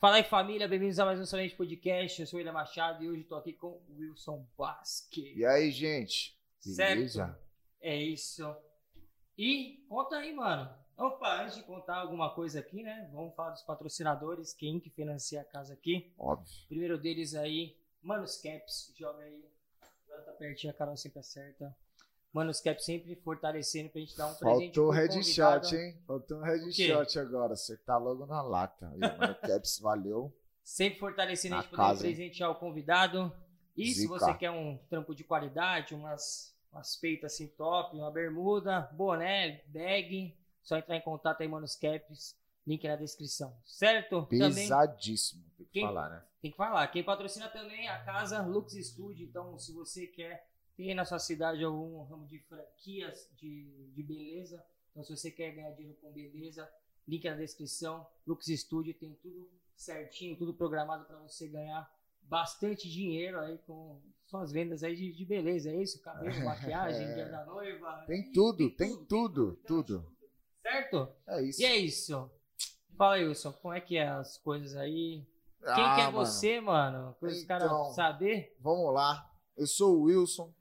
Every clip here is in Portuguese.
Fala aí família, bem-vindos a mais um Somente Podcast. Eu sou o William Machado e hoje estou aqui com o Wilson Basque. E aí, gente? Beleza? Certo? É isso. E conta aí, mano. Opa, antes de contar alguma coisa aqui, né? Vamos falar dos patrocinadores, quem que financia a casa aqui. Óbvio. Primeiro deles aí, Manos Caps, joga aí. Agora tá pertinho, a Carol sempre acerta. Mano, Cap sempre fortalecendo pra gente dar um presente. Faltou o headshot, hein? Faltou um headshot agora. Você tá logo na lata. Mano, Caps, valeu. Sempre fortalecendo a gente poder presentear o convidado. E Zica. se você quer um trampo de qualidade, umas, umas peitas assim top, uma bermuda, boné, bag, só entrar em contato aí, Manos Caps. Link na descrição, certo? Pesadíssimo, também, tem que quem, falar, né? Tem que falar. Quem patrocina também é a casa Lux Studio. Então, se você quer tem na sua cidade algum ramo de franquias de, de beleza? Então, se você quer ganhar dinheiro com beleza, link na descrição. Lux Studio tem tudo certinho, tudo programado para você ganhar bastante dinheiro aí com suas vendas aí de, de beleza, é isso? Cabelo, maquiagem, é. dia da noiva. Tem tudo, tem, tem tudo, tudo, tudo. Certo? É isso. E é isso. Fala aí, Wilson, como é que é as coisas aí? Quem ah, que é mano. você, mano? Então, os caras saber. Vamos lá. Eu sou o Wilson,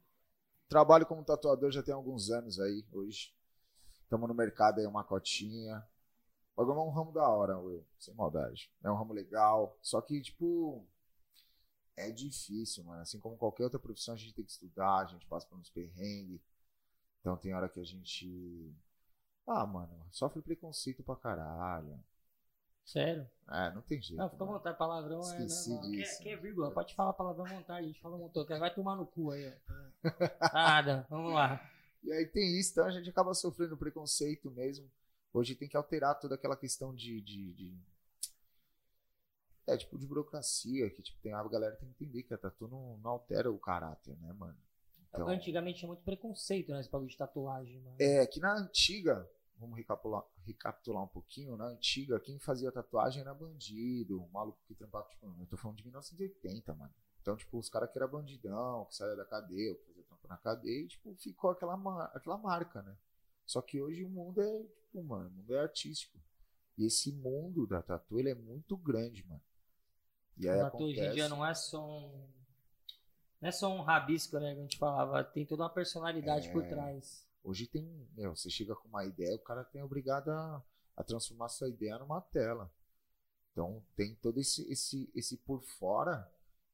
Trabalho como tatuador já tem alguns anos aí, hoje. Estamos no mercado aí, uma cotinha. O bagulho é um ramo da hora, Will, sem maldade. É um ramo legal, só que, tipo, é difícil, mano. Assim como qualquer outra profissão, a gente tem que estudar, a gente passa por uns perrengues. Então tem hora que a gente. Ah, mano, sofre preconceito pra caralho. Sério? É, não tem jeito. Não, fica à vontade, palavrão Esqueci é. Não, disso. Quer, quer vírgula, pode falar palavrão à vontade, a gente fala um montão. Vai tomar no cu aí, ó. Nada, vamos lá. E aí tem isso, então a gente acaba sofrendo preconceito mesmo. Hoje tem que alterar toda aquela questão de. de, de... É, tipo, de burocracia, que tipo, tem a galera tem que entender que a tatu não, não altera o caráter, né, mano? Então, antigamente tinha muito preconceito, né, esse bagulho de tatuagem, mano. É, que na antiga, vamos recapitular, recapitular um pouquinho, na antiga, quem fazia tatuagem era bandido, um maluco que trampava, tipo, eu tô falando de 1980, mano. Então, tipo, os caras que era bandidão, que saía da cadeia, que fazia trampo na cadeia, e, tipo, ficou aquela, aquela marca, né? Só que hoje o mundo é, tipo, mano, o mundo é artístico. E esse mundo da tatu, ele é muito grande, mano. E aí tatu acontece... hoje em dia não é só um... Não é só um rabisco, né, que a gente falava, tem toda uma personalidade é... por trás. Hoje tem, meu, você chega com uma ideia, o cara tem obrigado a, a transformar sua ideia numa tela. Então tem todo esse, esse, esse por fora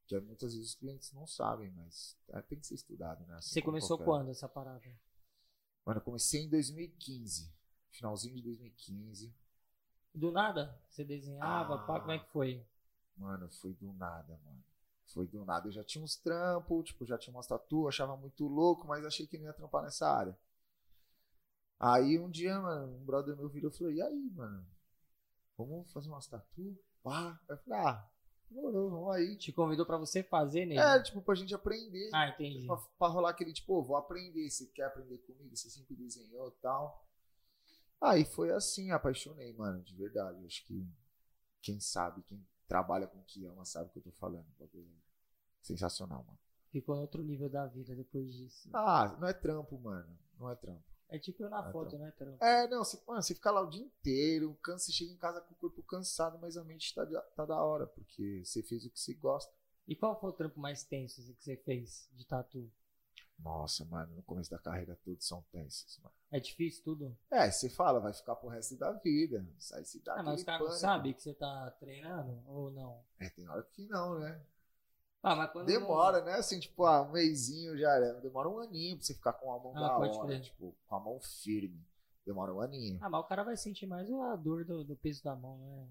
que muitas vezes os clientes não sabem, mas é, tem que ser estudado, né? Assim você começou qualquer... quando essa parada? Mano, eu comecei em 2015, finalzinho de 2015. Do nada? Você desenhava? Ah, pá, como é que foi? Mano, foi do nada, mano. Foi do nada. Eu já tinha uns trampos, tipo, já tinha umas tatu, achava muito louco, mas achei que não ia trampar nessa área. Aí um dia, mano, um brother meu virou e falou: E aí, mano? Vamos fazer umas tatu? Pá. Eu falei: Ah, demorou, vamos aí. Te convidou pra você fazer nele? É, tipo, pra gente aprender. Ah, entendi. Pra, pra rolar aquele, tipo, oh, vou aprender. Você quer aprender comigo? Você sempre desenhou e tal. Aí foi assim, apaixonei, mano, de verdade. Acho que quem sabe, quem trabalha com o que ama sabe o que eu tô falando. Sensacional, mano. Ficou em outro nível da vida depois disso. Ah, não é trampo, mano. Não é trampo. É tipo eu na é foto, trampo. né, trampo? É, não, você, mano, você fica lá o dia inteiro, cansa, você chega em casa com o corpo cansado, mas a mente tá, tá da hora, porque você fez o que você gosta. E qual foi o trampo mais tenso assim, que você fez de tatu? Nossa, mano, no começo da carreira todos são tensos, mano. É difícil tudo? É, você fala, vai ficar pro resto da vida. Sai se dá ah, mas os caras sabem que você tá treinando ou não? É, tem hora que não, né? Ah, mas quando Demora, não... né? Assim, tipo, ah, um mêsinho já era. Demora um aninho pra você ficar com a mão ah, da hora, crer. tipo, com a mão firme. Demora um aninho. Ah, mas o cara vai sentir mais a dor do, do peso da mão, né?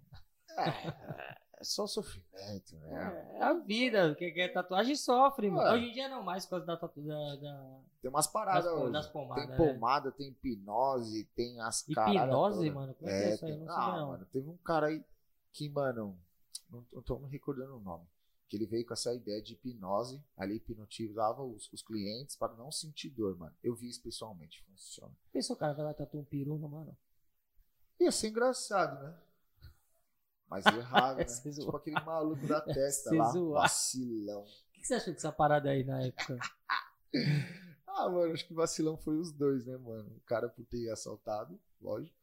É, é só sofrimento, né? É, é a vida, que é tatuagem sofre, mano. Hoje em dia não mais por causa da tatuagem. Da, Tem umas paradas das. Das pomadas, tem pomada, né? tem hipnose, tem as caras. Hipnose, mano? Como é, que é isso aí? Não sei ah, não. mano, teve um cara aí que, mano, não, não tô me recordando o nome que ele veio com essa ideia de hipnose, ali hipnotizava os, os clientes para não sentir dor, mano. Eu vi isso pessoalmente, funciona. Pensou o cara vai lá tatuar um peru no mano? Ia ser engraçado, né? Mas errado, né? tipo aquele maluco da testa lá, zoar. vacilão. O que, você achou dessa parada aí na época? ah, mano, acho que vacilão foi os dois, né, mano? O cara por ter assaltado, lógico,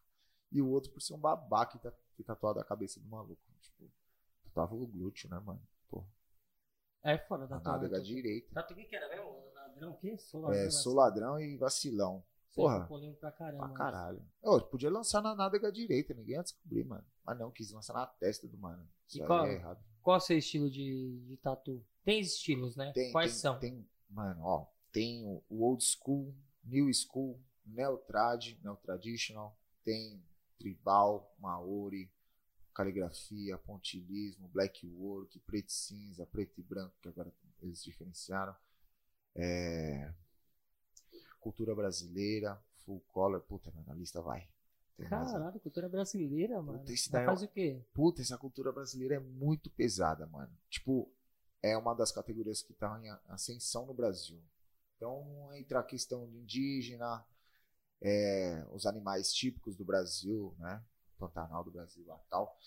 e o outro por ser um babaca que tá, que tatuado a cabeça do maluco. Tipo, tava o glúteo, né, mano? Pô, É fora da a tua. nádega tua- direita. Tatu, o que que era mesmo? Ladrão, o quê? Sou ladrão. É, né? sou ladrão e vacilão. Porra. é polêmico pra caramba. Pra caralho. Eu podia lançar na nádega direita, ninguém ia descobrir, mano. Mas não, quis lançar na testa do mano. Isso E qual- é errado. Qual é o seu estilo de, de tatu? Tem estilos, né? Tem, Quais tem- são? Tem, mano, ó, tem o, o old school, new school, neo trad, neo traditional, tem tribal, maori, caligrafia, pontilismo, black work, preto e cinza, preto e branco, que agora eles diferenciaram. É, cultura brasileira, full color, puta, mano, a lista vai. Tem? Caralho, cultura brasileira, mano. Puta, esse daí é faz o quê? Puta, essa cultura brasileira é muito pesada, mano. Tipo, é uma das categorias que tá em ascensão no Brasil. Então, entra a questão de indígena, é, os animais típicos do Brasil, né? Pantanal do Brasil lá tal.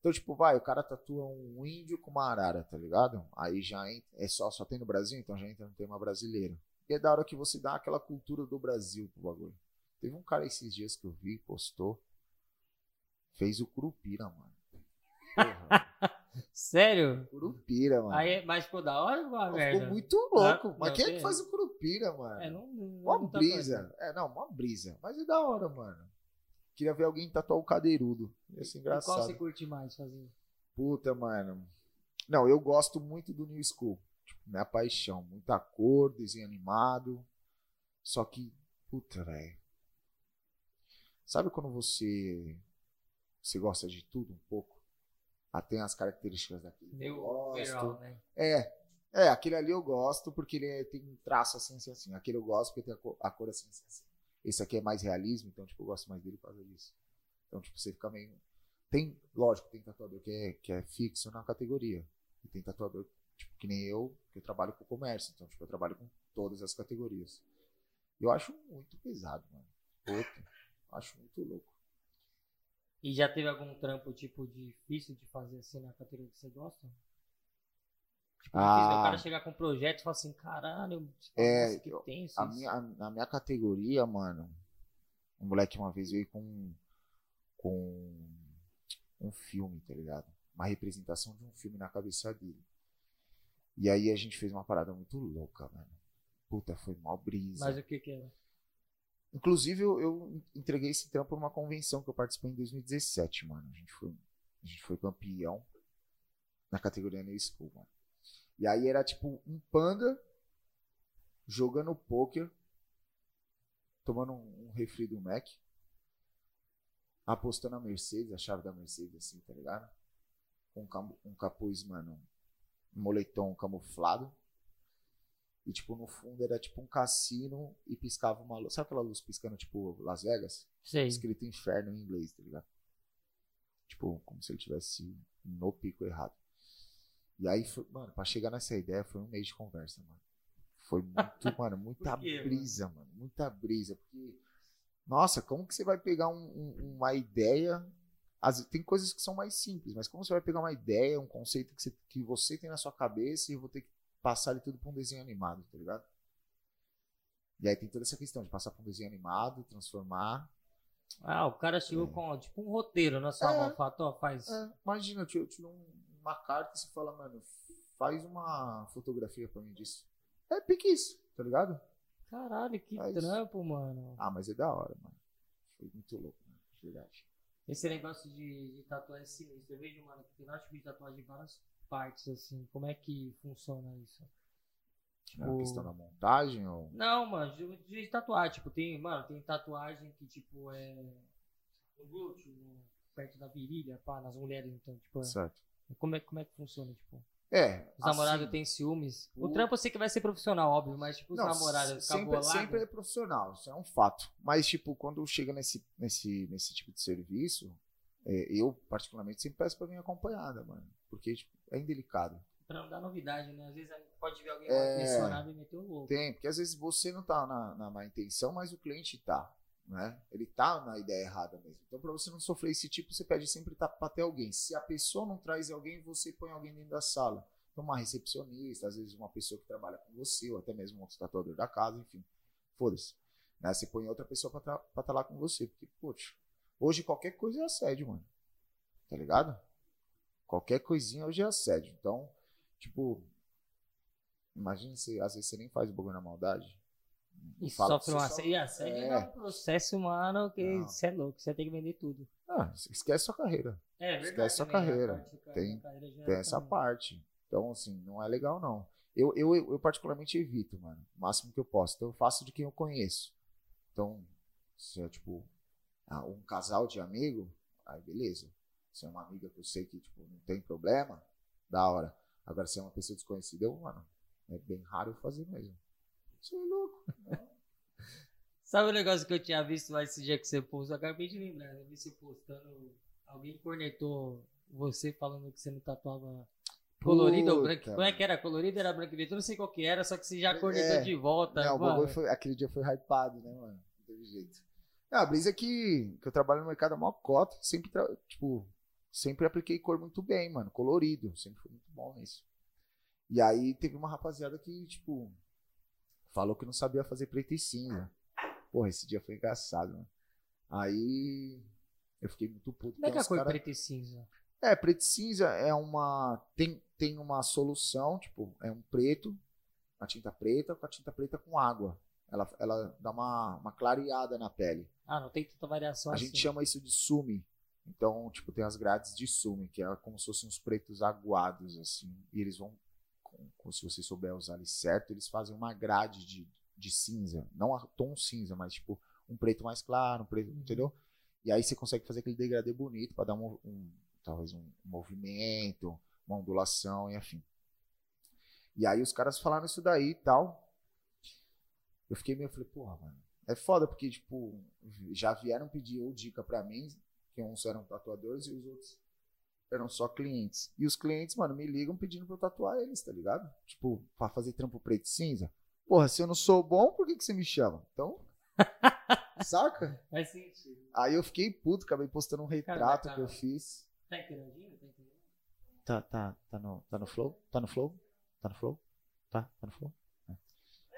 Então, tipo, vai, o cara tatua um índio com uma arara, tá ligado? Aí já entra, é só, só tem no Brasil, então já entra no tema brasileiro. E é da hora que você dá aquela cultura do Brasil pro bagulho. Teve um cara esses dias que eu vi, postou, fez o Curupira, mano. Porra, Sério? Curupira, mano. Aí, mas ficou da hora ou uma merda? Ficou muito louco. Ah, mas não, quem é que faz o Curupira, mano? É, não. não não tá brisa. É, não, mó brisa. Mas é da hora, mano. Queria ver alguém tatuar o cadeirudo. Ia ser fazendo. E qual engraçado. você curte mais fazer? Puta, mano. Não, eu gosto muito do New School. Tipo, minha paixão. Muita cor, desenho animado. Só que, puta, velho. Sabe quando você. Você gosta de tudo um pouco? Ah, tem as características daquele. que eu gosto. overall, né? É. É, aquele ali eu gosto porque ele é- tem um traço assim, assim, assim. Aquele eu gosto porque tem a cor, a cor assim, assim, assim. Esse aqui é mais realismo, então, tipo, eu gosto mais dele por causa disso. Então, tipo, você fica meio. Tem, lógico, tem tatuador que é, que é fixo na categoria. E tem tatuador, tipo, que nem eu, que eu trabalho com comércio. Então, tipo, eu trabalho com todas as categorias. Eu acho muito pesado, mano. Puta, acho muito louco. E já teve algum trampo, tipo, difícil de fazer assim na categoria que você gosta? Ah. o cara chegar com um projeto e falar assim, caralho, É, que eu- tenso A isso." minha, na minha categoria, mano, um moleque uma vez veio com, com um filme, tá ligado? Uma representação de um filme na cabeça dele. E aí a gente fez uma parada muito louca, mano. Puta, foi mó brisa. Mas o que que era? Inclusive, eu, eu entreguei esse trampo numa convenção que eu participei em 2017, mano. A gente foi, a gente foi campeão na categoria New School, mano. E aí era tipo um panda jogando poker, tomando um, um refri do Mac, apostando a Mercedes, a chave da Mercedes, assim, tá ligado? Com um, um capuz, mano, um moletom camuflado. E, tipo, no fundo era tipo um cassino e piscava uma luz. Sabe aquela luz piscando, tipo, Las Vegas? Sei. Escrito inferno em inglês, tá ligado? Tipo, como se ele tivesse no pico errado. E aí, foi, mano, pra chegar nessa ideia foi um mês de conversa, mano. Foi muito, mano, muita quê, mano? brisa, mano? Muita brisa. Porque, nossa, como que você vai pegar um- um- uma ideia? As- tem coisas que são mais simples, mas como você vai pegar uma ideia, um conceito que você, que você tem na sua cabeça e eu vou ter que passar ele tudo pra um desenho animado, tá ligado? E aí tem toda essa questão de passar pra um desenho animado, transformar. Ah, o cara chegou É. com, tipo, um roteiro na sua É. mão, falou, ó, faz... É, imagina, eu dou um- uma carta e você fala, mano, faz uma fotografia pra mim disso. É pique isso, tá ligado? Caralho, que Faz. trampo, mano. Ah, mas é da hora, mano. Foi muito louco, mano, de verdade. Esse negócio de, de tatuagem é sinistro. Eu vejo, mano, que tem vários tipos de tatuagem em várias partes, assim. Como é que funciona isso? É a Tipo- questão da montagem ou. Não, mano, de, de tatuagem. Tipo, tem, mano, tem tatuagem que, tipo, é. No glúteo, no- perto da virilha, pá, nas mulheres, então, tipo. Certo. Como é, como é que funciona, tipo? É. Os namorados assim, têm ciúmes. O, o- trampo eu sei que vai ser profissional, óbvio, mas, tipo, os não, namorados sempre, sempre é profissional, isso é um fato. Mas, tipo, quando chega nesse, nesse, nesse tipo de serviço, é, eu, particularmente, sempre peço pra vir acompanhada, mano. Porque, tipo, é indelicado. Pra não dar novidade, né? Às vezes pode ver alguém É. mal intencionado e meter o louco. Tem, porque às vezes você não tá na, na má intenção, mas o cliente tá, né? Ele tá na ideia errada mesmo. Então, pra você não sofrer esse tipo, você pede sempre pra ter alguém. Se a pessoa não traz alguém, você põe alguém dentro da sala. Então, uma recepcionista, às vezes uma pessoa que trabalha com você, ou até mesmo um tatuador da casa, enfim. Foda-se. Né? Você põe outra pessoa pra estar tá lá com você. Porque, poxa, hoje qualquer coisa é assédio, mano. Tá ligado? Qualquer coisinha hoje é assédio. Então, tipo, imagina se às vezes você nem faz o bagulho na maldade. E sofre um assédio. E assédio É. é um processo humano que Não. você é louco, você tem que vender tudo. Ah, esquece sua carreira. É Esquece sua também, né? carreira. Parte Tem- carreira já Tem é essa também. parte. Então, assim, não é legal, não. Eu, eu, eu, particularmente evito, mano. O máximo que eu posso. Então, eu faço de quem eu conheço. Então, se é tipo ah, um casal de amigo, aí beleza. Se é uma amiga que eu sei que tipo, não tem problema, da hora. Agora, se é uma pessoa desconhecida, eu, mano, é bem raro eu fazer mesmo. Você é louco. Sabe o negócio que eu tinha visto lá esse dia que você postou? Acabei de lembrar. Eu vi você postando. Alguém cornetou você falando que você não tatuava colorido ou branco. Como é que era? Colorido era branco e preto? Eu não sei qual que era, só que você já É. cornetou de volta. Não, o mano. bagulho foi, aquele dia foi hypado, né, mano? Não teve jeito. Não, a brisa é que, que eu trabalho no mercado a maior cota, sempre, tipo, sempre apliquei cor muito bem, mano, colorido, sempre fui muito bom nisso. E aí teve uma rapaziada que, tipo, falou que não sabia fazer preto e cinza. Porra, esse dia foi engraçado, mano. Aí eu fiquei muito puto. Como é que é a cor cara- preto e cinza? é, preto e cinza é uma. Tem, tem uma solução, tipo, é um preto, uma tinta preta, com a tinta preta com água. Ela, ela dá uma, uma clareada na pele. Ah, não tem tanta variação A assim. gente chama isso de sumi. Então, tipo, tem as grades de sumi, que é como se fossem uns pretos aguados, assim. E eles vão, com, com- se você souber usar eles certo, eles fazem uma grade de, de cinza. Não a tom cinza, mas tipo, um preto mais claro, um preto, Uhum. entendeu? E aí você consegue fazer aquele degradê bonito para dar um, um- talvez um movimento, uma ondulação e afim. E aí os caras falaram isso daí e tal. Eu fiquei meio, eu falei, porra, mano. É foda porque, tipo, já vieram pedir ou dica pra mim, que uns eram tatuadores e os outros eram só clientes. E os clientes, mano, me ligam pedindo pra eu tatuar eles, tá ligado? Tipo, pra fazer trampo preto e cinza. Porra, se eu não sou bom, por que, que você me chama? Então. saca? Faz sentido. Aí eu fiquei puto, acabei postando um retrato cara. que eu fiz. Tá interagindo? Tá interagindo? Tá, tá, tá no, tá no flow? Tá no flow? Tá no flow? Tá, tá no flow? É.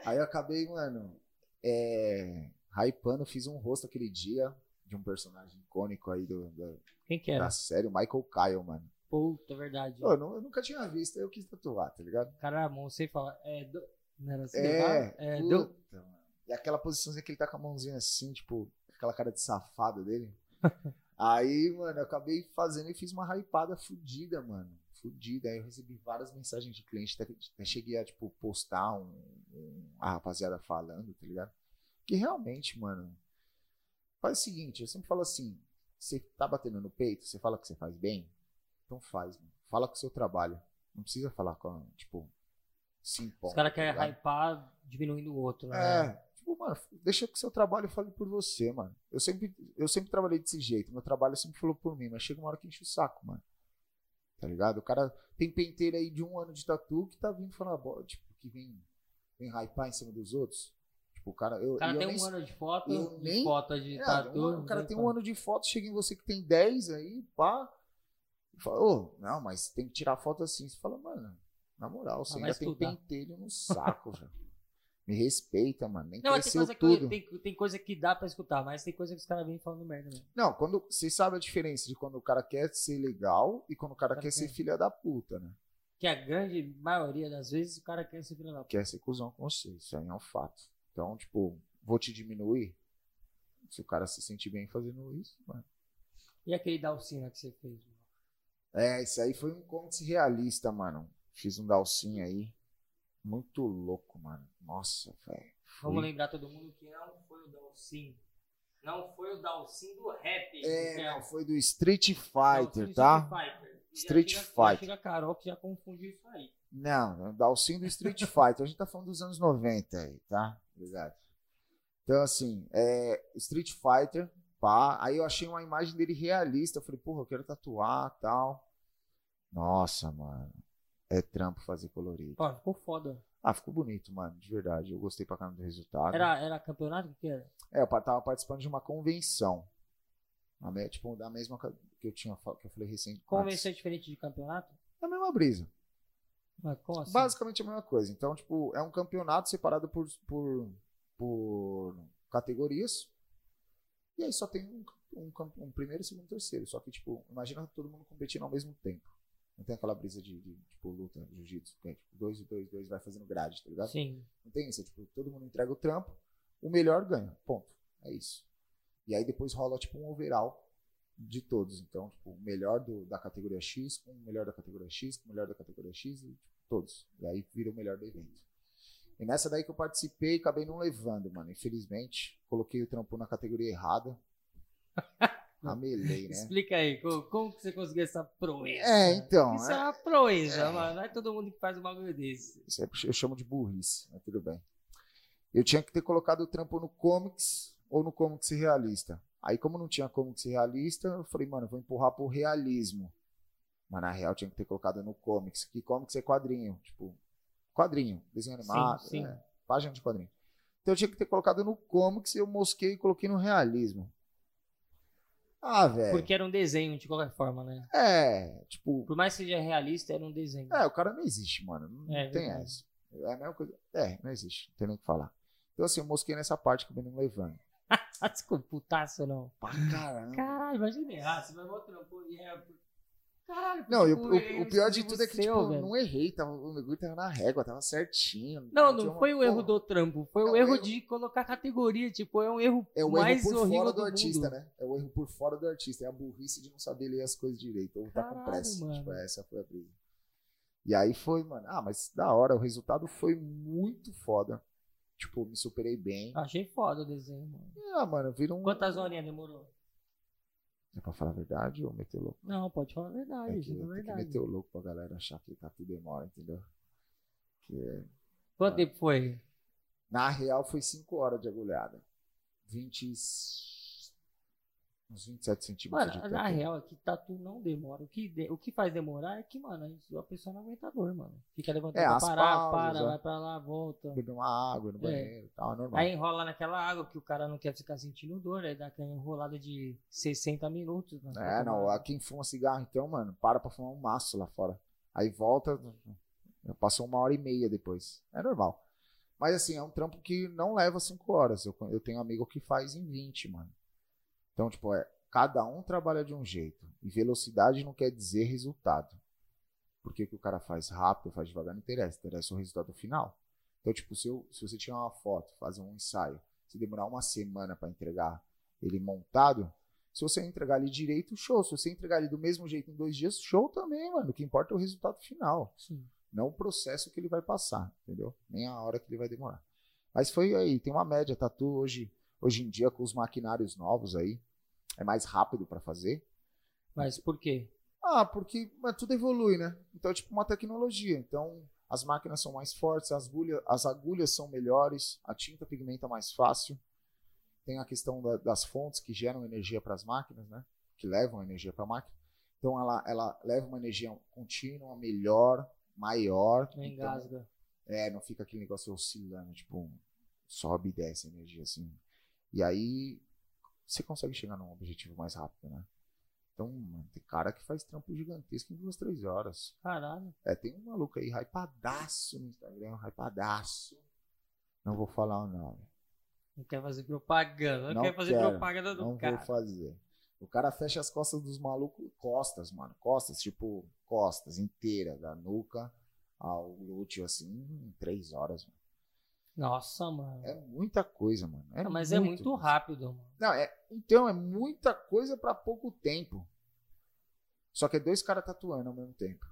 Aí eu acabei, mano, é, hypando, fiz um rosto aquele dia de um personagem icônico aí do, da, Quem que era? da série, o Michael Kyle, mano. Puta, verdade. Pô, eu, nu- eu nunca tinha visto, eu quis tatuar, tá ligado? Cara era bom, você fala. É, do... Não era assim? É, fala? é puta, do... mano. E aquela posiçãozinha que ele tá com a mãozinha assim, tipo, aquela cara de safado dele. Aí, mano, eu acabei fazendo e fiz uma hypada fudida, mano. Fudida. Aí eu recebi várias mensagens de cliente, até, até cheguei a, tipo, postar um, um- a rapaziada falando, tá ligado? Que realmente, mano, faz o seguinte, eu sempre falo assim, você tá batendo no peito, você fala que você faz bem, então faz, mano. Fala com o seu trabalho. Não precisa falar com, tipo, se impor. Os caras tá querem ligado? hypar diminuindo o outro, né? É, tipo, mano, deixa que o seu trabalho fale por você, mano. Eu sempre, eu sempre trabalhei desse jeito. Meu trabalho sempre falou por mim, mas chega uma hora que enche o saco, mano. Tá ligado? O cara tem penteiro aí de um ano de tatu que tá vindo falar, "Bó", tipo, que vem, vem hypar em cima dos outros. Tipo, o cara. Eu, O cara tem nem- um ano de foto, eu de nem- foto de É, tatu. um ano- o cara nem tem um fala. ano de foto, chega em você que tem 10 aí, pá. E fala, ô, não, mas tem que tirar foto assim. Você fala, mano, na moral, você vai ainda tem pentelho no saco, velho. Me respeita, mano. Nem Não, tem coisa, tudo. que, tem, tem coisa que dá pra escutar, mas tem coisa que os caras vêm falando merda mesmo. Não, quando você sabe a diferença de quando o cara quer ser legal e quando o cara Cara quer ser quer. filha da puta, né? Que a grande maioria das vezes o cara quer ser filho da puta. Quer ser cuzão com você, isso aí é um fato. Então, tipo, vou te diminuir. Se o cara se sentir bem fazendo isso, mano. E aquele Dalcina que você fez? mano? É, isso aí foi um conto realista, mano. Fiz um dalcin aí. Muito louco, mano. Nossa, velho. Vamos lembrar todo mundo que não foi o Dalcin. Não foi o Dalcin do rap. É, que não, foi do Street Fighter, tá? Street Fighter. E Street Fighter. Chega a Carol que já confundiu isso aí. Não, o Dalcin do Street Fighter. A gente tá falando dos anos 90 aí, tá? Obrigado. Então, assim, é, Street Fighter, pá. Aí eu achei uma imagem dele realista. Eu falei, porra, eu quero tatuar tal. Nossa, mano. É trampo fazer colorido. Ó, ficou foda. Ah, ficou bonito, mano, de verdade. Eu gostei pra caramba do resultado. Era, era campeonato? O que era? É, eu tava participando de uma convenção. Uma tipo, da mesma que eu tinha que eu falei recente. Convenção é diferente de campeonato? É a mesma brisa. Assim? Basicamente a mesma coisa. Então, tipo, é um campeonato separado por, por, por categorias. E aí só tem um, um, um primeiro, segundo e terceiro. Só que, tipo, imagina todo mundo competindo ao mesmo tempo. Não tem aquela brisa de, de tipo, luta, jiu-jitsu, que é tipo, dois e dois, dois, vai fazendo grade, tá ligado? Sim. Não tem isso, é tipo, todo mundo entrega o trampo, o melhor ganha, ponto. É isso. E aí depois rola tipo um overall de todos. Então, tipo, o melhor do, da categoria X com o melhor da categoria X, com o melhor da categoria X e tipo, todos. E aí vira o melhor do evento. E nessa daí que eu participei, acabei não levando, mano. Infelizmente, coloquei o trampo na categoria errada. Amelei, né? Explica aí, como, como que você conseguiu essa proeza? É, então. Isso é- é uma proeza, É. mano. Não é todo mundo que faz um bagulho desse. Isso é- eu chamo de burrice, mas tudo bem. Eu tinha que ter colocado o trampo no comics ou no comics realista. Aí, como não tinha comics realista, eu falei, mano, eu vou empurrar pro realismo. Mas na real, tinha que ter colocado no comics. Que comics é quadrinho, tipo, quadrinho, desenho animado, Sim, sim. é, página de quadrinho. Então eu tinha que ter colocado no comics e eu mosquei e coloquei no realismo. Ah, velho. Porque era um desenho, de qualquer forma, né? É, tipo, Por mais que seja realista, era um desenho. É, o cara não existe, mano. Não É, tem verdade. essa. É a mesma coisa. É, não existe. Não tem nem o que falar. Então, assim, eu mosquei nessa parte que eu não levando. Ah, desculpa, putaço não. Pra caramba. Caralho, imagina errar. Você vai botar um pô, e é. Caralho, Não, e tipo, o, o- pior de exclusivo tudo é que, seu, tipo, velho. não errei. Tava, o negócio tava na régua, tava certinho. Não, não uma foi o erro do trampo, foi Não, o erro erro- de colocar categoria, tipo, é um erro É o mais erro por fora do, do, artista, mundo. né? É o erro por fora do artista. É a burrice de não saber ler as coisas direito. Ou tá com pressa. mano. Tipo, essa foi a brisa. E aí foi, mano. Ah, mas da hora. O resultado foi muito foda. Tipo, me superei bem. Achei foda o desenho, mano. Ah, mano, vira um. Quantas horinhas demorou? É pra falar a verdade ou meter louco? Não, pode falar a verdade, É que, é tem que verdade. meter o louco pra galera achar que tá tudo demora, entendeu? Que é- Quanto tempo foi? Na real foi 5 horas de agulhada. 20. Uns 27 centímetros Mano, de na real, aqui tatu não demora. O que, de- o que faz demorar é que, mano, a pessoa não aguenta a dor, mano. Fica levantando É, pra parar, pausas, para, ó. vai pra lá, volta. Beber uma água no É. banheiro e tal, é normal. Aí enrola naquela água que o cara não quer ficar sentindo dor, aí dá aquela enrolada de 60 minutos. né? É, não, a quem fuma cigarro, então, mano, para pra fumar um maço lá fora. Aí volta, passou uma hora e meia depois. É normal. Mas assim, é um trampo que não leva 5 horas. Eu, eu tenho um amigo que faz em 20, mano. Então, tipo, é, cada um trabalha de um jeito. E velocidade não quer dizer resultado. Porque o que o cara faz rápido, faz devagar, não interessa. Interessa o resultado final. Então, tipo, se, eu- se você tirar uma foto, fazer um ensaio, se demorar uma semana pra entregar ele montado, se você entregar ele direito, show. Se você entregar ele do mesmo jeito em dois dias, show também, mano. O que importa é o resultado final. Sim. Não o processo que ele vai passar, entendeu? Nem a hora que ele vai demorar. Mas foi aí, tem uma média. Tatu hoje, hoje em dia, com os maquinários novos aí, é mais rápido pra fazer. Mas por quê? Ah, porque tudo evolui, né? Então é tipo uma tecnologia. Então as máquinas são mais fortes, as agulhas, as agulhas são melhores, a tinta pigmenta mais fácil. Tem a questão da- das fontes que geram energia para as máquinas, né? Que levam energia para a máquina. Então ela, ela leva uma energia contínua, melhor, maior. Não Então, engasga. é, não fica aquele negócio oscilando, tipo, sobe e desce a energia assim. E aí você consegue chegar num objetivo mais rápido, né? Então, mano, tem cara que faz trampo gigantesco em duas, três horas. Caralho. É, tem um maluco aí, hypadaço no Instagram, hypadaço. Não vou falar o nome. Não quer fazer propaganda. Não, Não quer fazer quero, propaganda do Não cara. vou fazer. O cara fecha as costas dos malucos, costas, mano. Costas, tipo, costas inteira, da nuca ao glúteo, assim, em três horas, mano. Nossa, mano. É muita coisa, mano. É Não, mas é muito rápido, mano. Não, é, então é muita coisa pra pouco tempo. Só que é dois caras tatuando ao mesmo tempo.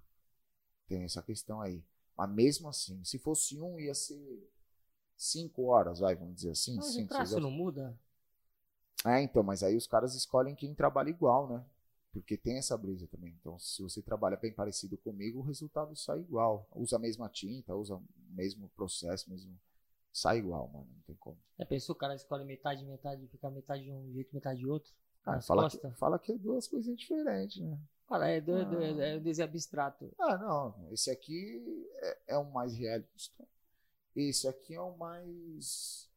Tem essa questão aí. Mas mesmo assim, se fosse um, ia ser cinco horas, vai, vamos dizer assim. Mas o cinco, traço horas. não muda? É, então, mas aí os caras escolhem quem trabalha igual, né? Porque tem essa brisa também. Então, se você trabalha bem parecido comigo, o resultado sai igual. Usa a mesma tinta, usa o mesmo processo, mesmo. Sai igual, mano. Não tem como. Já pensou o cara escolhe metade, metade, fica metade de um jeito, metade de outro? Ah, fala, que, fala que é duas coisinhas diferentes, né? Fala, é, do, do- Ah. é um desenho abstrato. Ah, não. Esse aqui é, é o mais realista. Esse aqui é o mais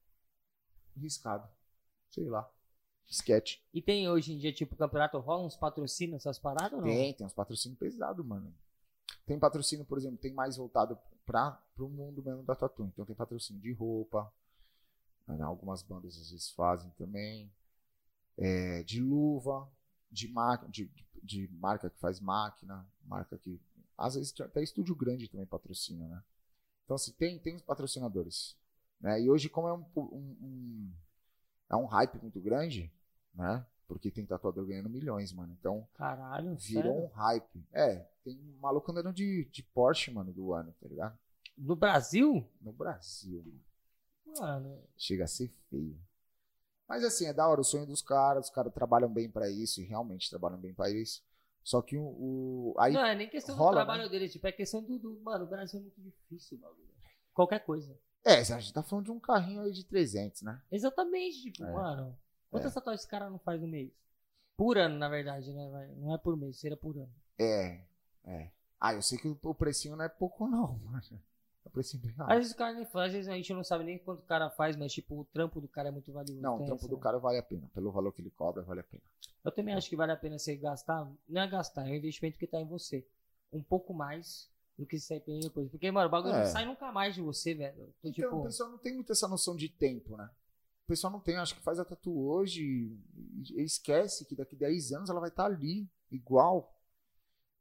riscado. Sei lá. Sketch. E tem hoje em dia, tipo, campeonato rola uns patrocínios, essas paradas ou não? Tem, tem uns patrocínios pesados, mano. Tem patrocínio, por exemplo, tem mais voltado para o mundo mesmo da tatu. Então tem patrocínio de roupa. né, Algumas bandas às vezes fazem também. É, de luva, de, de, de marca que faz máquina, marca que Às vezes até estúdio grande também patrocina, né? Então, assim, tem, tem os patrocinadores. Né? E hoje, como é um, um, um, é um hype muito grande, né? Porque tem tatuador ganhando milhões, mano. Então, Caralho, virou sério? um hype. É, tem um maluco andando de, de Porsche, mano, do ano, tá ligado? No Brasil? No Brasil, mano. Mano, Chega a ser feio. Mas assim, é da hora o sonho dos caras, os caras trabalham bem pra isso, e realmente trabalham bem pra isso. Só que o. o- aí, não é nem questão rola, do trabalho dele, tipo, é questão do, do- Mano, o Brasil é muito difícil, bagulho. Qualquer coisa. É, a gente tá falando de um carrinho aí de 300, né? Exatamente, tipo, É. mano. Quantas É. tatuagens esse cara não faz no mês? Por ano, na verdade, né? Não é por mês, seria por ano. É, é. Ah, eu sei que o, precinho não é pouco, não, mano. É precinho bem alto. Às vezes o cara nem faz, às vezes a gente não sabe nem quanto o cara faz, mas tipo, o trampo do cara é muito valioso. Não, o trampo essa, do né? cara vale a pena. Pelo valor que ele cobra, vale a pena. Eu também acho que vale a pena você gastar. Não é gastar, é um investimento que tá em você. Um pouco mais do que tem depois. Porque, mano, o bagulho É. não sai nunca mais de você, velho. Então, Então, tipo, o pessoal não tem muito essa noção de tempo, né? O pessoal não tem, acho que faz a tatu hoje e, esquece que daqui 10 anos ela vai estar ali, igual.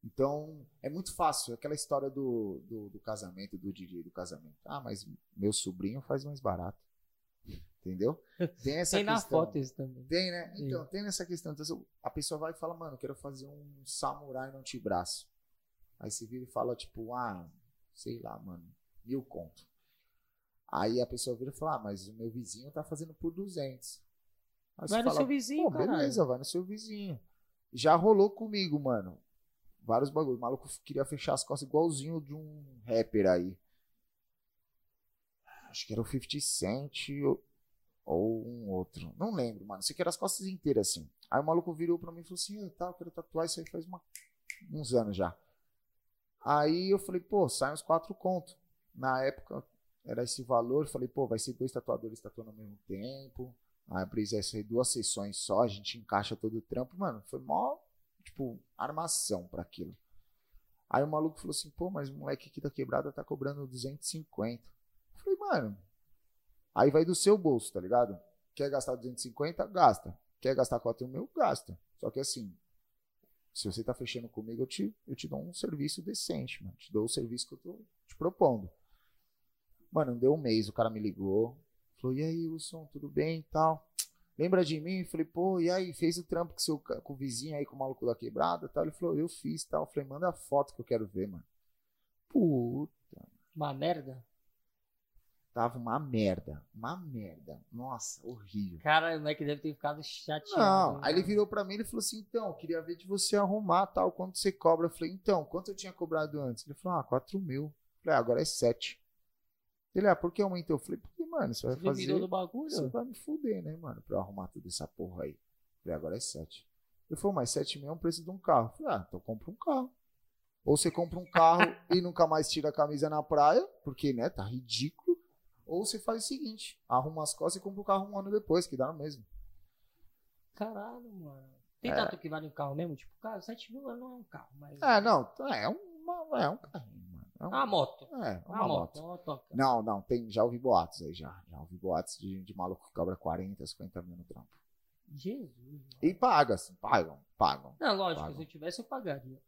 Então, é muito fácil. É Aquela história do, do, do casamento, do DJ do casamento. Ah, mas meu sobrinho faz mais barato. Entendeu? Tem essa tem na questão. foto isso também. Tem, né? Sim. Então, tem nessa questão. Então, a pessoa vai e fala, mano, quero fazer um samurai no antebraço. Aí você vira e fala, tipo, ah, sei lá, mano, mil conto. Aí a pessoa vira e fala, ah, mas o meu vizinho tá fazendo por 200. Aí Vai no fala, seu vizinho, Pô, beleza, vai no seu vizinho. Já rolou comigo, mano. Vários bagulhos. O maluco queria fechar as costas igualzinho de um rapper aí. Acho que era o 50 Cent ou, ou um outro. Não lembro, mano. Sei que era as costas inteiras assim. Aí o maluco virou pra mim e falou assim: "Ah, tá, eu quero tatuar isso aí faz uma- uns anos já. Aí eu falei, pô, sai uns quatro conto. Na época era esse valor. Falei, pô, vai ser dois tatuadores tatuando ao mesmo tempo. A ia ser duas sessões só, a gente encaixa todo o trampo. Mano, foi mó, tipo, armação pra aquilo. Aí o maluco falou assim, pô, mas o moleque aqui da quebrada tá cobrando 250. Eu falei, mano, aí vai do seu bolso, tá ligado? Quer gastar 250? Gasta. Quer gastar 4 mil? Gasta. Só que assim, se você tá fechando comigo, eu te, eu te dou um serviço decente, mano. Te dou o serviço que eu tô te propondo. Mano, não deu um mês, o cara me ligou. Falou, e aí, Wilson, tudo bem e tal? Lembra de mim? Falei, pô, e aí, fez o trampo com, seu, com o vizinho aí, com o maluco da quebrada e tal? Ele falou, eu fiz e tal. Falei, manda a foto que eu quero ver, mano. Puta, Uma merda. tava uma merda. Uma merda. Nossa, horrível. Cara, o moleque deve ter ficado chateado. Não, né? aí ele virou pra mim e falou assim: então, eu queria ver de você arrumar tal, quanto você cobra. Eu falei, então, quanto eu tinha cobrado antes? Ele falou, ah, 4 mil. Eu falei, ah, agora é 7. Ele, ah, por que aumentou? Eu falei, porque, mano, você vai Você fazer. do bagulho? Você vai me fuder, né, mano, pra eu arrumar toda essa porra aí. Eu falei, agora é 7. Ele falou, mas 7 mil é o preço de um carro. Eu falei, ah, então compra um carro. Ou você compra um carro e nunca mais tira a camisa na praia, porque, né, tá ridículo. Ou você faz o seguinte, arruma as costas e compra o carro um ano depois, que dá no mesmo. Caralho, mano. Tem É. tatu que vale um carro mesmo? Tipo, cara, 7 mil não é um carro, mas. É, não, é, uma, é um carrinho. É, Ah, moto. é uma Ah, moto. moto. Não, não, tem, já ouvi boatos aí, já. Já ouvi boatos de, de maluco que cobra 40, 50 mil no trampo. Jesus. mano. E paga, assim, pagam, pagam. Não, lógico, Paga. se eu tivesse, eu pagaria.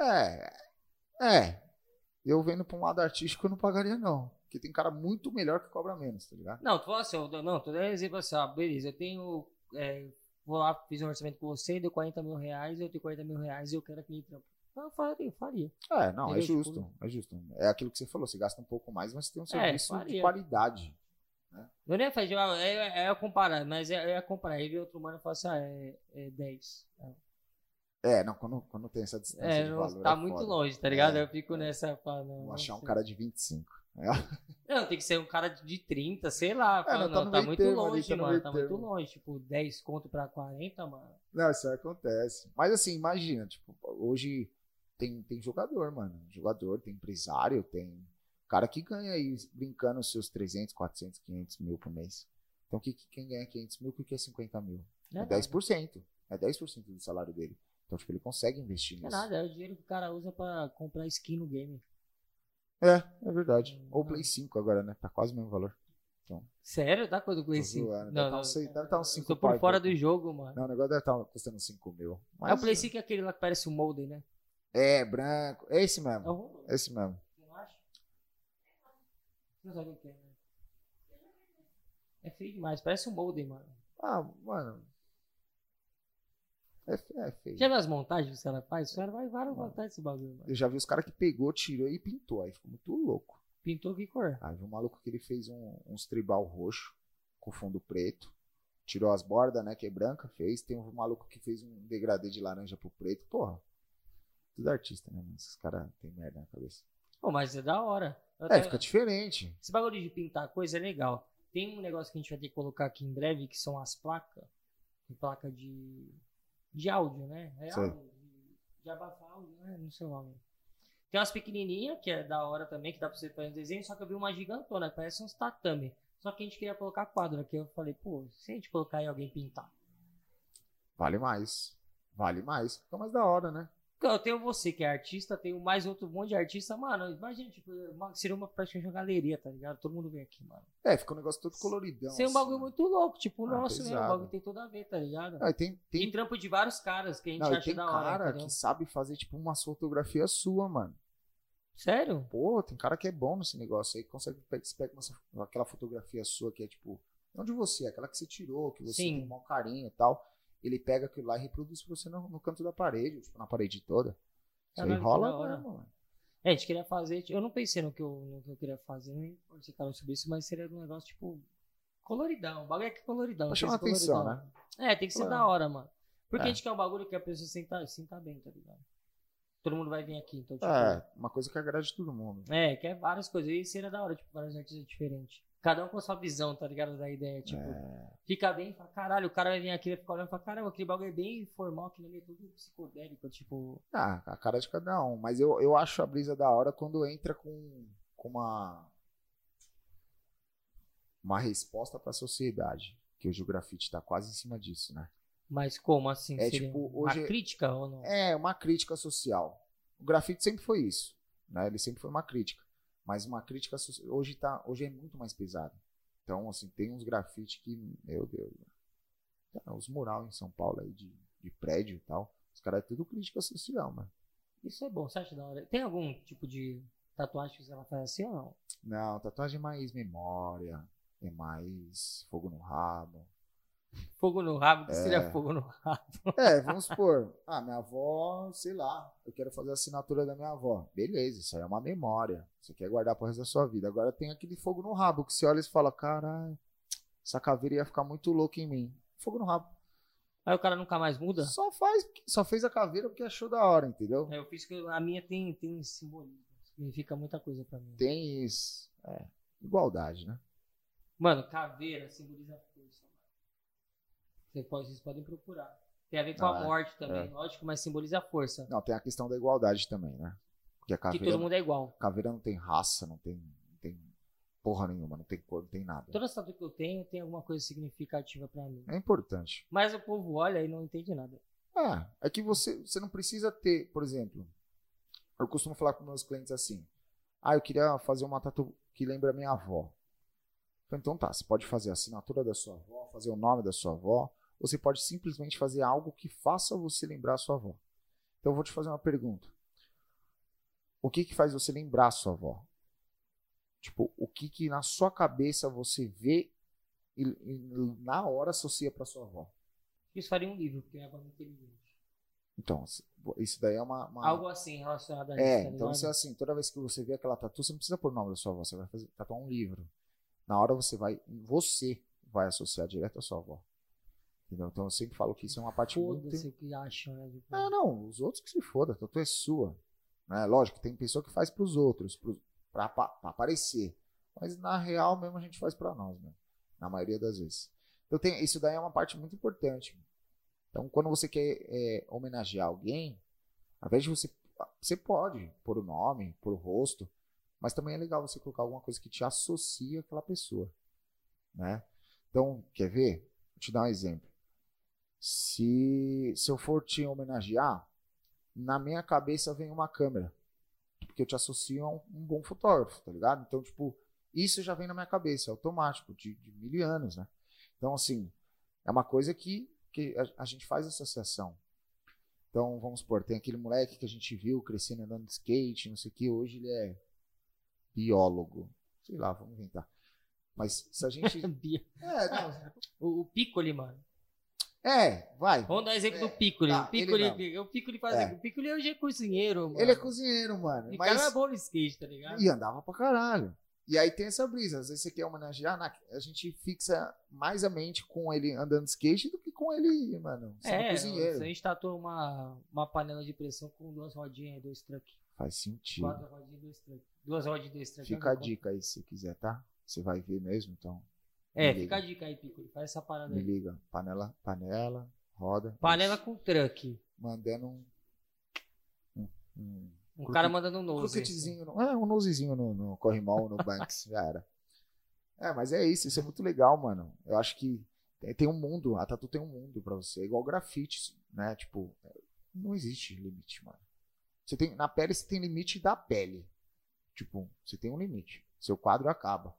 É, é. Eu vendo pra um lado artístico, eu não pagaria, não. Porque tem cara muito melhor que cobra menos, tá ligado? Não, tu fala assim, eu, não, tu dá um exemplo assim, ó, beleza, eu tenho. é, vou lá, fiz um orçamento com você, deu 40 mil reais, eu tenho 40 mil reais e eu quero aquele trampo. Não, eu faria, eu faria. É, não, é justo, é justo. É aquilo que você falou, você gasta um pouco mais, mas você tem um É, serviço de faria. qualidade. Eu nem fazer, é, é, é eu comparar, mas é, é comparar. Ele e outro mano fala assim, ah, é, é 10. É, não, quando, quando tem essa distância É, de valor. tá é muito foda. longe, tá ligado? É, eu fico nessa. Pá, não, Vou achar um cara de 25. É. Não, tem que ser um cara de 30, sei lá. É, fala, não, tá não, no tá, meio muito termo longe, tá no mano. Tá muito termo. longe. Tipo, 10 conto pra 40, mano. Não, isso acontece. Mas assim, imagina, tipo, hoje tem, tem jogador, mano. Jogador, tem empresário, tem cara que ganha aí brincando os seus 300, 400, 500 mil por mês. Então, que, que- quem ganha 500 mil, o que que é 50 mil? Não É é, nada. 10%. É 10% do salário dele. Então, tipo, ele consegue investir Não é nisso. nada, é o dinheiro que o cara usa pra comprar skin no game. É, é verdade. Hum, Ou não. Play 5 agora, né? Tá quase o mesmo valor. Sério? Tá quando eu conheci? zoando, deve tá uns seis- deve tá uns eu cinco tô por fora do jogo, mano. Não, o negócio deve estar custando 5 mil. É o Play 5 é aquele lá que parece um molde, né? É, branco. É esse É mesmo. horroroso. É esse mesmo. Você não acha? Não sabe o que é, né? É feio demais, parece um molde, mano. Ah, mano. É, fe- é feio. Já viu as montagens que caras fazem? Os caras vai várias montagens desse bagulho, mano. Eu já vi os caras que pegou, tirou e pintou. Aí ficou muito louco. Pintou que cor? Aí vi um maluco que ele fez um, uns tribal roxo com fundo preto. Tirou as bordas, né? Que é branca, fez. Tem um maluco que fez um degradê de laranja pro preto. Porra. Tudo artista, né? mano? Esses caras têm merda na cabeça. Pô, mas é da hora. Eu É, até- fica diferente. Esse bagulho de pintar coisa é legal. Tem um negócio que a gente vai ter que colocar aqui em breve, que são as placas. Placa de. de áudio, né? É Sei. áudio, de, de abafar áudio, né? Não sei o nome. Tem umas pequenininhas, que é da hora também, que dá pra você fazer um desenho, só que eu vi uma gigantona, parece uns tatame. Só que a gente queria colocar quadro aqui. Eu falei, pô, se a gente colocar aí alguém pintar. Vale mais. Vale mais. Fica mais da hora, né? Eu tenho você que é artista, tenho mais outro monte de artista, mano. Imagina, tipo, uma- seria uma praticamente uma galeria, tá ligado? Todo mundo vem aqui, mano. É, fica um negócio todo coloridão. Seria um assim, bagulho né? muito louco, tipo o Ah, nosso, né? O bagulho tem tudo a ver, tá ligado? Não, e tem, tem, trampo de vários caras que a gente não, acha tem da hora. cara entendeu? que sabe fazer, tipo, umas fotografias sua, mano. Sério? Pô, tem cara que é bom nesse negócio aí, que consegue pe- você pega uma- aquela fotografia sua que é tipo, não de você, aquela que você tirou, que você Sim. tem um carinho e tal. Ele pega aquilo lá e reproduz pra você no, no canto da parede, tipo, na parede toda. Isso aí rola mesmo. É, a gente queria fazer. Eu não pensei no que eu, no que eu queria fazer, nem falou sobre isso, mas seria um negócio tipo. Coloridão. O bagulho é que é coloridão. Pra chamar atenção, coloridão. né? É, tem que ser É. da hora, mano. Porque É. a gente quer um bagulho que a pessoa sinta, sinta bem, tá ligado? Todo mundo vai vir aqui, então, tipo. É, uma coisa que agrade todo mundo. É, quer várias coisas. E seria da hora, tipo, vários artistas diferentes. Cada um com a sua visão, tá ligado? Da ideia. Tipo, É, fica bem, fala, caralho, o cara vai vir aqui e ficar olhando e fala, caramba, aquele bagulho é bem formal, aquele ali é tudo psicodélico, tipo. ah, a cara de cada um. Mas eu, eu acho a brisa da hora quando entra com, com uma. Uma resposta pra sociedade. Que hoje o grafite tá quase em cima disso, né? Mas como assim? É, tipo, uma hoje- crítica ou não? É, uma crítica social. O grafite sempre foi isso, né? Ele sempre foi uma crítica, mas uma crítica hoje tá, hoje é muito mais pesado. Então, assim, tem uns grafites que, meu Deus, Cara, os mural em São Paulo aí de, de prédio e tal, os caras é tudo crítica social, mano. Isso é bom, você acha da hora? Tem algum tipo de tatuagem que ela faz assim ou não? Não, tatuagem é mais memória, é mais fogo no rabo. Fogo no rabo, que É. seria fogo no rabo? É, vamos supor, ah, minha avó, sei lá, eu quero fazer a assinatura da minha avó. Beleza, isso aí é uma memória. Você quer guardar pro resto da sua vida. Agora tem aquele fogo no rabo, que você olha e fala, caralho, essa caveira ia ficar muito louca em mim. Fogo no rabo. Aí o cara nunca mais muda? Só faz, só fez a caveira porque achou da hora, entendeu? É, Eu fiz que a minha tem, tem simbolismo. Significa muita coisa pra mim. Tem isso. É, igualdade, né? Mano, caveira simboliza força. mano. Você pode, vocês podem procurar. Tem a ver com Ah, a é. morte também, É. lógico, mas simboliza força. Não, tem a questão da igualdade também, né? Porque a Que caveira, todo mundo é igual. caveira não tem raça, não tem, não tem porra nenhuma, não tem cor, não tem nada. Toda tatu que eu tenho tem alguma coisa significativa pra mim. É importante. Mas o povo olha e não entende nada. Ah, é que você, você não precisa ter, por exemplo, eu costumo falar com meus clientes assim: ah, eu queria fazer uma tatu que lembra a minha avó. Então tá, você pode fazer a assinatura da sua avó, fazer o nome da sua avó, você pode simplesmente fazer algo que faça você lembrar a sua avó. Então eu vou te fazer uma pergunta. O que que faz você lembrar a sua avó? Tipo, o que que na sua cabeça você vê e, e na hora associa para sua avó? Isso faria um livro, porque é algo inteligente. Então, isso daí é uma. uma- Algo assim relacionado a isso. É, tá então se é assim, toda vez que você vê aquela tatu, você não precisa pôr o nome da sua avó, você vai fazer, tatuar um livro. Na hora você vai, você vai associar direto à sua avó. Entendeu? Então eu sempre falo que isso é uma parte muito. Que acham, né? Ah, não, os outros que se foda, tatu é sua. Né? Lógico, tem pessoa que faz pros outros, pro, pra, pa- pra aparecer. Mas na real mesmo a gente faz pra nós, né? Na maioria das vezes. Então tem, isso daí é uma parte muito importante. Então quando você quer é, homenagear alguém, ao invés de você. Você pode pôr o nome, pôr o rosto, mas também é legal você colocar alguma coisa que te associa àquela pessoa. Né? Então, quer ver? Vou te dar um exemplo. Se, se eu for te homenagear, na minha cabeça vem uma câmera. Porque eu te associo a um, um bom fotógrafo, tá ligado? Então, tipo, isso já vem na minha cabeça, é automático, de, de mil anos, né? Então, assim, é uma coisa que, que a, a gente faz associação. Então, vamos supor, tem aquele moleque que a gente viu crescendo andando de skate, não sei o que, hoje ele é biólogo. Sei lá, vamos inventar. Mas se a gente. É, não, o, o Piccoli, mano. É, vai. Vamos dar exemplo É, do Piccoli. tá, Piccoli, o Piccoli faz. É. O Piccoli hoje é cozinheiro, mano. Ele é cozinheiro, mano. Cara é Mas. bom no skate, tá ligado? E andava pra caralho. E aí tem essa brisa. Às vezes você quer homenagear, na- a gente fixa mais a mente com ele andando skate do que com ele, mano, sendo É, cozinheiro. a gente tatuou uma, uma panela de pressão com duas rodinhas e dois truck. Faz sentido. Quatro rodinhas e dois truck. Duas rodinhas e dois truck. Fica a dica aí se quiser, tá? Você vai ver mesmo, então. É, Me fica a liga. dica aí, Piccoli. Faz essa parada Me aí. liga. Panela, panela, roda. Panela isso. com truck. Mandando um. Um, um Um cara mandando um nose. croquetezinho. No, é, um nosezinho no, no Corrimão, no Banks. Já era. É, mas é isso. Isso é muito legal, mano. Eu acho que tem, tem um mundo. A tatu tem um mundo pra você. É igual grafite, né? Tipo, não existe limite, mano. Você tem, na pele você tem limite da pele. Tipo, você tem um limite. Seu quadro acaba.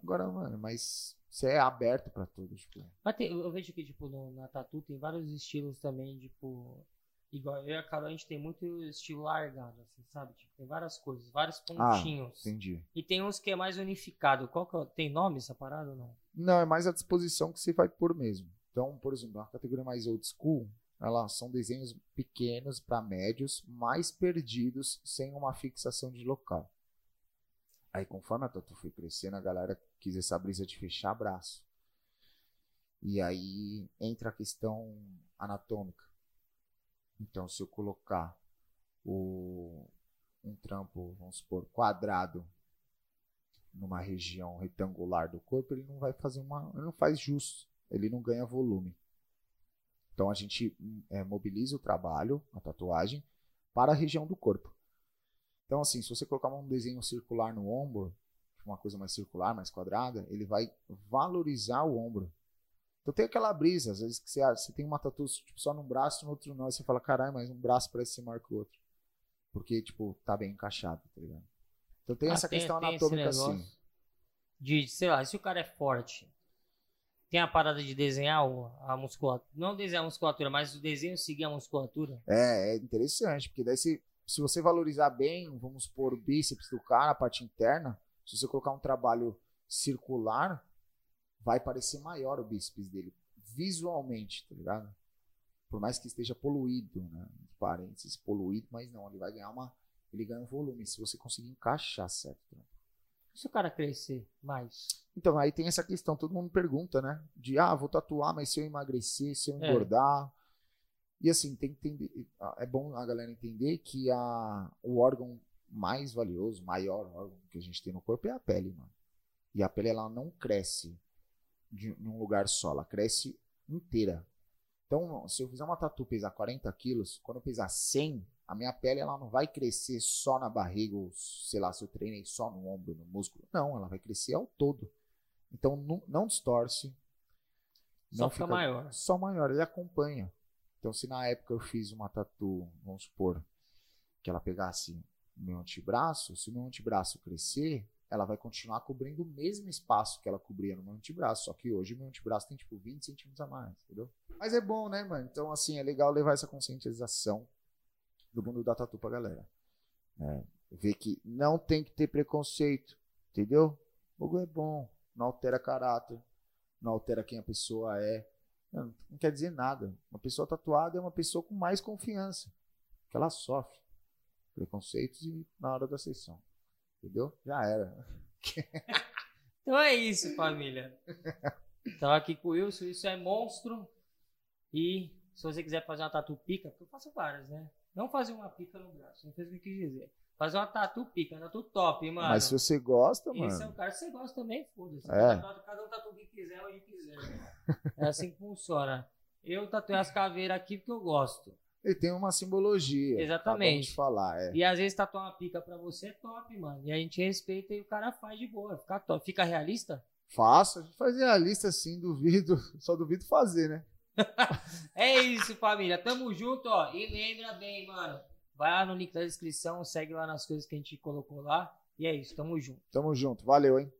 Agora, mano, mas você é aberto pra tudo, tipo. Mas tem- eu vejo que, tipo, no- na tatu tem vários estilos também, tipo. Igual eu e a Carol, a gente tem muito estilo largado, assim, sabe? Tipo, tem várias coisas, vários pontinhos. Entendi. e tem uns que é mais unificado. Qual que é Tem nome essa parada ou não? Não, é mais a disposição que você vai pôr mesmo. Então, por exemplo, a categoria mais old school, elas são desenhos pequenos para médios, mais perdidos, sem uma fixação de local. Aí, conforme a tatu foi crescendo, a galera quis essa brisa de fechar braço. E aí entra a questão anatômica. Então, se eu colocar o, um trampo, vamos supor, quadrado numa região retangular do corpo, ele não vai fazer uma. Ele não faz jus. Ele não ganha volume. Então a gente é, mobiliza o trabalho, a tatuagem, para a região do corpo. Então, assim, se você colocar um desenho circular no ombro, uma coisa mais circular, mais quadrada, ele vai valorizar o ombro. Então tem aquela brisa, às vezes que você, ah, você tem uma tatu tipo, só num braço, no outro não, aí você fala, caralho, mas um braço parece ser maior que o outro. Porque, tipo, tá bem encaixado, tá ligado? Então tem Ah, essa questão tem anatômica assim. De, sei lá, se o cara é forte, tem a parada de desenhar a musculatura. Não desenhar a musculatura, mas o desenho seguir a musculatura. É, é interessante, porque daí se, se você valorizar bem, vamos supor, o bíceps do cara, a parte interna, se você colocar um trabalho circular, vai parecer maior o bíceps dele, visualmente, tá ligado? Por mais que esteja poluído, né? Entre Parênteses, poluído, mas não, ele vai ganhar uma. Ele ganha um volume, se você conseguir encaixar certo. né? E se o cara crescer mais? Então, aí tem essa questão, todo mundo pergunta, né? De, ah, vou tatuar, mas se eu emagrecer, se eu É. E assim, tem entender, é bom a galera entender que a, o órgão mais valioso, maior órgão que a gente tem no corpo é a pele, mano. E a pele, ela não cresce de, em um lugar só, ela cresce inteira. Então, se eu fizer uma tatu pesar 40 quilos, quando eu pesar 100, a minha pele ela não vai crescer só na barriga, ou sei lá, se eu treinei só no ombro, no músculo. Não, ela vai crescer ao todo. Então, não, não distorce. Só fica maior. Só maior, ele acompanha. Então, se na época eu fiz uma tatu, vamos supor, que ela pegasse meu antebraço, se meu antebraço crescer, ela vai continuar cobrindo o mesmo espaço que ela cobria no meu antebraço. Só que hoje meu antebraço tem tipo 20 centímetros a mais, entendeu? Mas é bom, né, mano? Então, assim, é legal levar essa conscientização do mundo da tatu pra galera. É, ver que não tem que ter preconceito, entendeu? O é bom, não altera caráter, não altera quem a pessoa é. Não, quer dizer nada. Uma pessoa tatuada é uma pessoa com mais confiança, que ela sofre preconceitos e na hora da sessão. Entendeu? Já era. Então é isso, família. Tava aqui com o Wilson, isso é monstro. E se você quiser fazer uma tatu pica, eu faço várias, né? Não fazer uma pica no braço, não fez o que quis dizer. Fazer uma tatu pica, uma tatu top, mano. Mas se você gosta, Esse é mano. o cara que você gosta também, foda-se. É. Cada- um tatua o que quiser, onde quiser. É assim que funciona. Eu tatuei as caveiras aqui porque eu gosto. Ele tem uma simbologia. Exatamente. De falar, é. E às vezes tatuar uma pica pra você é top, mano. E a gente respeita e o cara faz de boa. Fica top. Fica realista? Faço, a gente fazia a lista assim, duvido, só duvido fazer, né? É isso, família. Tamo junto, ó. E lembra bem, mano. Vai lá no link da descrição, segue lá nas coisas que a gente colocou lá. E é isso, tamo junto. Tamo junto, valeu, hein?